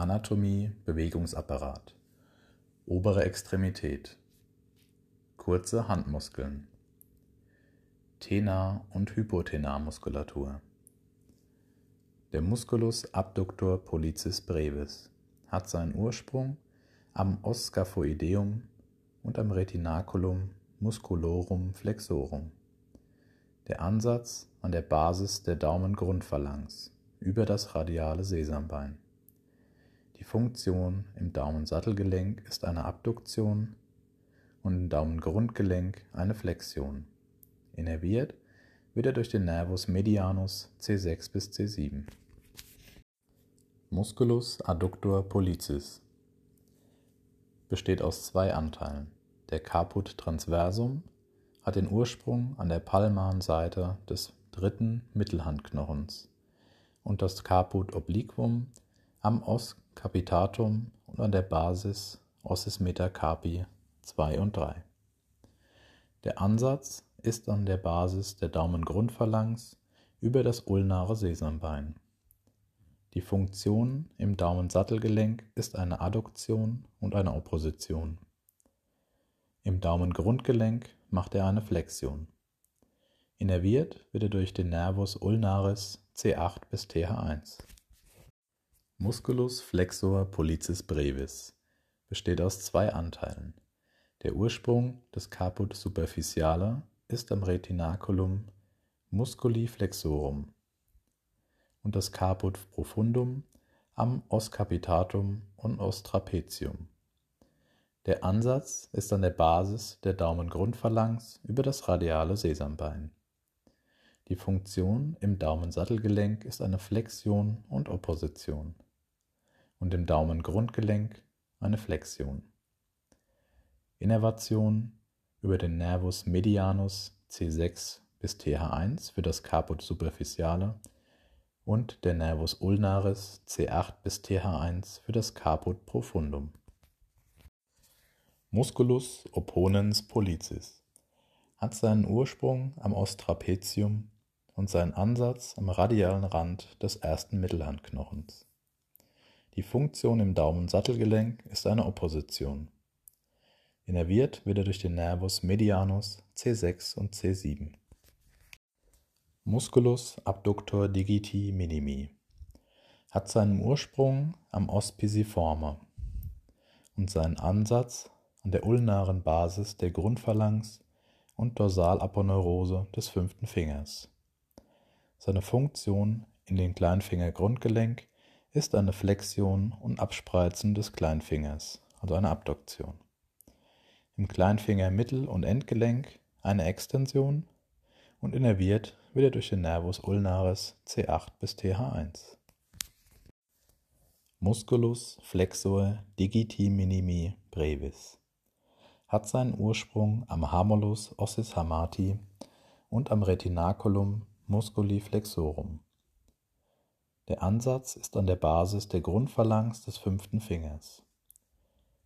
Anatomie Bewegungsapparat Obere Extremität Kurze Handmuskeln Tenar- und Hypotenarmuskulatur Der Musculus abductor pollicis brevis hat seinen Ursprung am Osscaphoideum und am Retinaculum musculorum flexorum. Der Ansatz an der Basis der Daumengrundphalanx über das radiale Sesambein. Die Funktion im Daumensattelgelenk ist eine Abduktion und im Daumengrundgelenk eine Flexion. Innerviert wird er durch den Nervus medianus C6 bis C7. Musculus adductor pollicis besteht aus zwei Anteilen. Der Caput transversum hat den Ursprung an der palmaren Seite des dritten Mittelhandknochens und das Caput obliquum am Os capitatum und an der Basis Ossis metacarpi 2 und 3. Der Ansatz ist an der Basis der Daumengrundphalanx über das ulnare Sesambein. Die Funktion im Daumensattelgelenk ist eine Adduktion und eine Opposition. Im Daumengrundgelenk macht er eine Flexion. Innerviert wird er durch den Nervus ulnaris C8 bis TH1. Musculus flexor pollicis brevis besteht aus zwei Anteilen. Der Ursprung des Caput superficiale ist am Retinaculum musculi flexorum und das Caput profundum am Os capitatum und Os trapezium. Der Ansatz ist an der Basis der Daumengrundphalanx über das radiale Sesambein. Die Funktion im Daumensattelgelenk ist eine Flexion und Opposition und im Daumengrundgelenk eine Flexion. Innervation über den Nervus medianus C6 bis TH1 für das Caput superficiale und der Nervus ulnaris C8 bis TH1 für das Caput profundum. Musculus opponens pollicis hat seinen Ursprung am Ostrapezium und seinen Ansatz am radialen Rand des ersten Mittelhandknochens. Die Funktion im Daumensattelgelenk ist eine Opposition. Innerviert wird er durch den Nervus medianus C6 und C7. Musculus abductor digiti minimi hat seinen Ursprung am Os pisiforme und seinen Ansatz an der ulnaren Basis der Grundphalanx und Dorsalaponeurose des fünften Fingers. Seine Funktion in den Kleinfingergrundgelenk ist eine Flexion und Abspreizen des Kleinfingers, also eine Abduktion. Im Kleinfinger Mittel- und Endgelenk eine Extension und innerviert wird er durch den Nervus ulnaris C8 bis TH1. Musculus flexor digiti minimi brevis hat seinen Ursprung am Hamulus ossis hamati und am Retinaculum musculi flexorum. Der Ansatz ist an der Basis der Grundphalanx des fünften Fingers.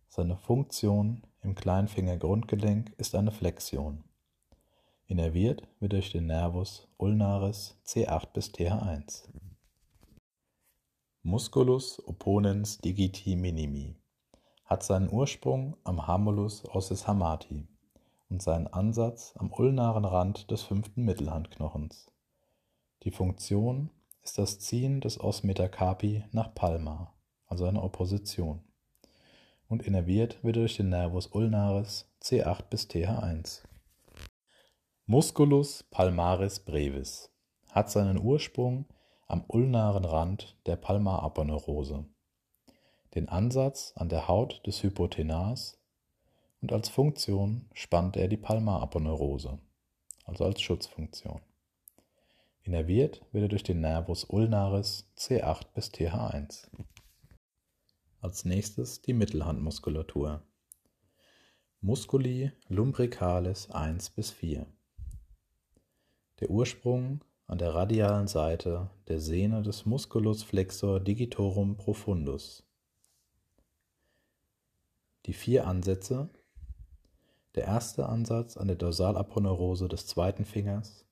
Seine Funktion im Kleinfingergrundgelenk ist eine Flexion. Innerviert wird durch den Nervus ulnaris C8 bis TH1. Musculus opponens digiti minimi hat seinen Ursprung am Hamulus ossis hamati und seinen Ansatz am ulnaren Rand des fünften Mittelhandknochens. Die Funktion ist das Ziehen des Os metacarpi nach Palma, also eine Opposition, und innerviert wird durch den Nervus ulnaris C8 bis TH1. Musculus palmaris brevis hat seinen Ursprung am ulnaren Rand der Palmaraponeurose den Ansatz an der Haut des Hypotenars und als Funktion spannt er die Palmaraponeurose, also als Schutzfunktion. Innerviert wird er durch den Nervus ulnaris C8 bis TH1. Als nächstes die Mittelhandmuskulatur. Musculi lumbricalis 1 bis 4. Der Ursprung an der radialen Seite der Sehne des Musculus flexor digitorum profundus die vier Ansätze. Der erste Ansatz an der Dorsalaponeurose des zweiten Fingers,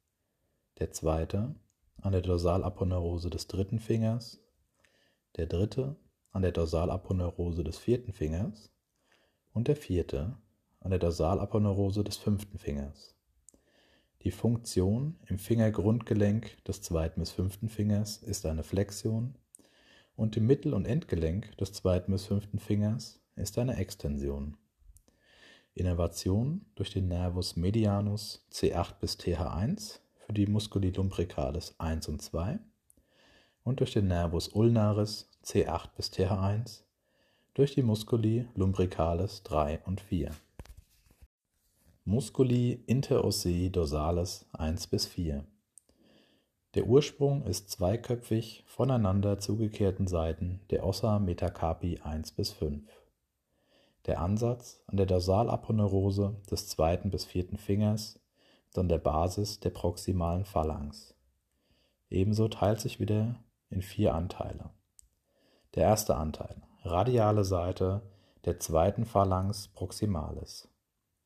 der zweite an der Dorsalaponeurose des dritten Fingers, der dritte an der Dorsalaponeurose des vierten Fingers und der vierte an der Dorsalaponeurose des fünften Fingers. Die Funktion im Fingergrundgelenk des zweiten bis fünften Fingers ist eine Flexion und im Mittel- und Endgelenk des zweiten bis fünften Fingers ist eine Extension. Innervation durch den Nervus medianus C8 bis TH1 für die Musculi lumbricalis 1 und 2 und durch den Nervus ulnaris C8 bis TH1 durch die Musculi lumbricalis 3 und 4. Musculi interossei dorsalis 1 bis 4 der Ursprung ist zweiköpfig voneinander zugekehrten Seiten der Ossa Metacarpi 1 bis 5. Der Ansatz an der Dorsalaponeurose des zweiten bis vierten Fingers an der Basis der proximalen Phalanx. Ebenso teilt sich wieder in vier Anteile. Der erste Anteil, radiale Seite der zweiten Phalanx proximalis,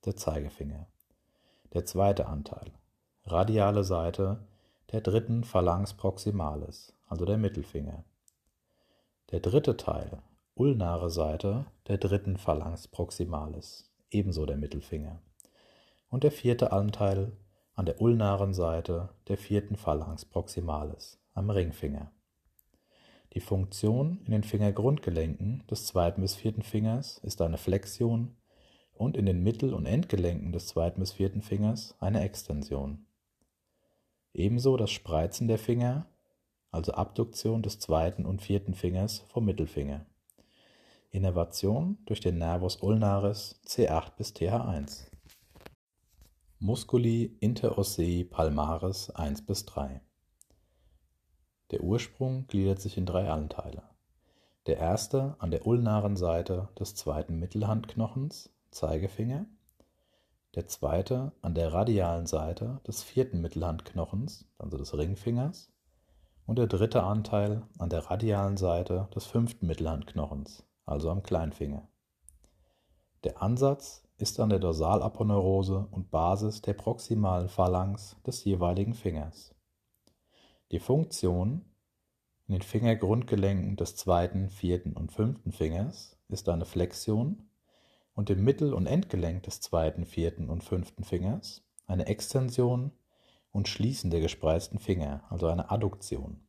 der Zeigefinger. Der zweite Anteil, radiale Seite der dritten Phalanx proximalis, also der Mittelfinger. Der dritte Teil, ulnare Seite der dritten Phalanx proximalis, ebenso der Mittelfinger. Und der vierte Anteil an der ulnaren Seite der vierten Phalanx proximalis, am Ringfinger. Die Funktion in den Fingergrundgelenken des zweiten bis vierten Fingers ist eine Flexion und in den Mittel- und Endgelenken des zweiten bis vierten Fingers eine Extension. Ebenso das Spreizen der Finger, also Abduktion des zweiten und vierten Fingers vom Mittelfinger. Innervation durch den Nervus ulnaris C8 bis TH1. Musculi interossei palmaris 1 bis 3. Der Ursprung gliedert sich in drei Anteile. Der erste an der ulnaren Seite des zweiten Mittelhandknochens, Zeigefinger, der zweite an der radialen Seite des vierten Mittelhandknochens, also des Ringfingers, und der dritte Anteil an der radialen Seite des fünften Mittelhandknochens, also am Kleinfinger. Der Ansatz ist an der Dorsalaponeurose und Basis der proximalen Phalanx des jeweiligen Fingers. Die Funktion in den Fingergrundgelenken des zweiten, vierten und fünften Fingers ist eine Flexion und im Mittel- und Endgelenk des zweiten, vierten und fünften Fingers eine Extension und Schließen der gespreizten Finger, also eine Adduktion.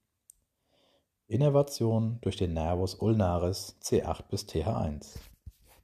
Innervation durch den Nervus ulnaris C8 bis TH1.